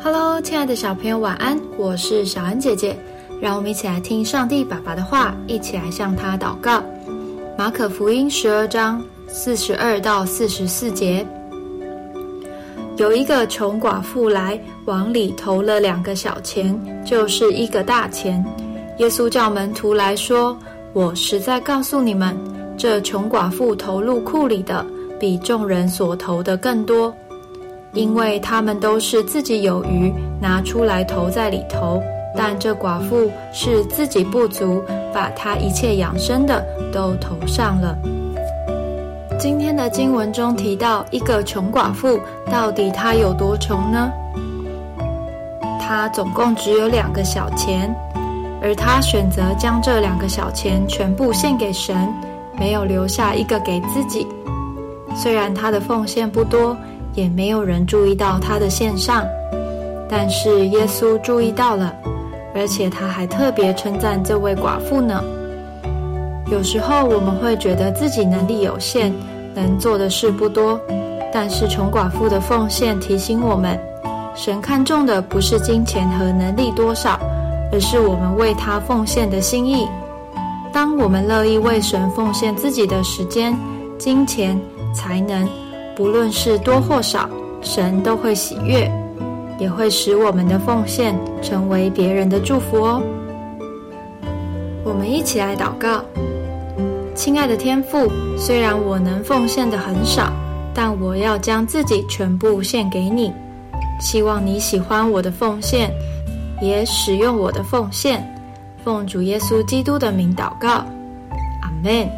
Hello，亲爱的小朋友，晚安！我是小恩姐姐，让我们一起来听上帝爸爸的话，一起来向他祷告。马可福音十二章四十二到四十四节，有一个穷寡妇来往里投了两个小钱，就是一个大钱。耶稣叫门徒来说：“我实在告诉你们，这穷寡妇投入库里的，比众人所投的更多。”因为他们都是自己有余，拿出来投在里头；但这寡妇是自己不足，把她一切养生的都投上了。今天的经文中提到一个穷寡妇，到底她有多穷呢？她总共只有两个小钱，而她选择将这两个小钱全部献给神，没有留下一个给自己。虽然她的奉献不多。也没有人注意到他的献上，但是耶稣注意到了，而且他还特别称赞这位寡妇呢。有时候我们会觉得自己能力有限，能做的事不多，但是穷寡妇的奉献提醒我们，神看重的不是金钱和能力多少，而是我们为他奉献的心意。当我们乐意为神奉献自己的时间、金钱、才能。不论是多或少，神都会喜悦，也会使我们的奉献成为别人的祝福哦。我们一起来祷告：亲爱的天父，虽然我能奉献的很少，但我要将自己全部献给你。希望你喜欢我的奉献，也使用我的奉献。奉主耶稣基督的名祷告，阿门。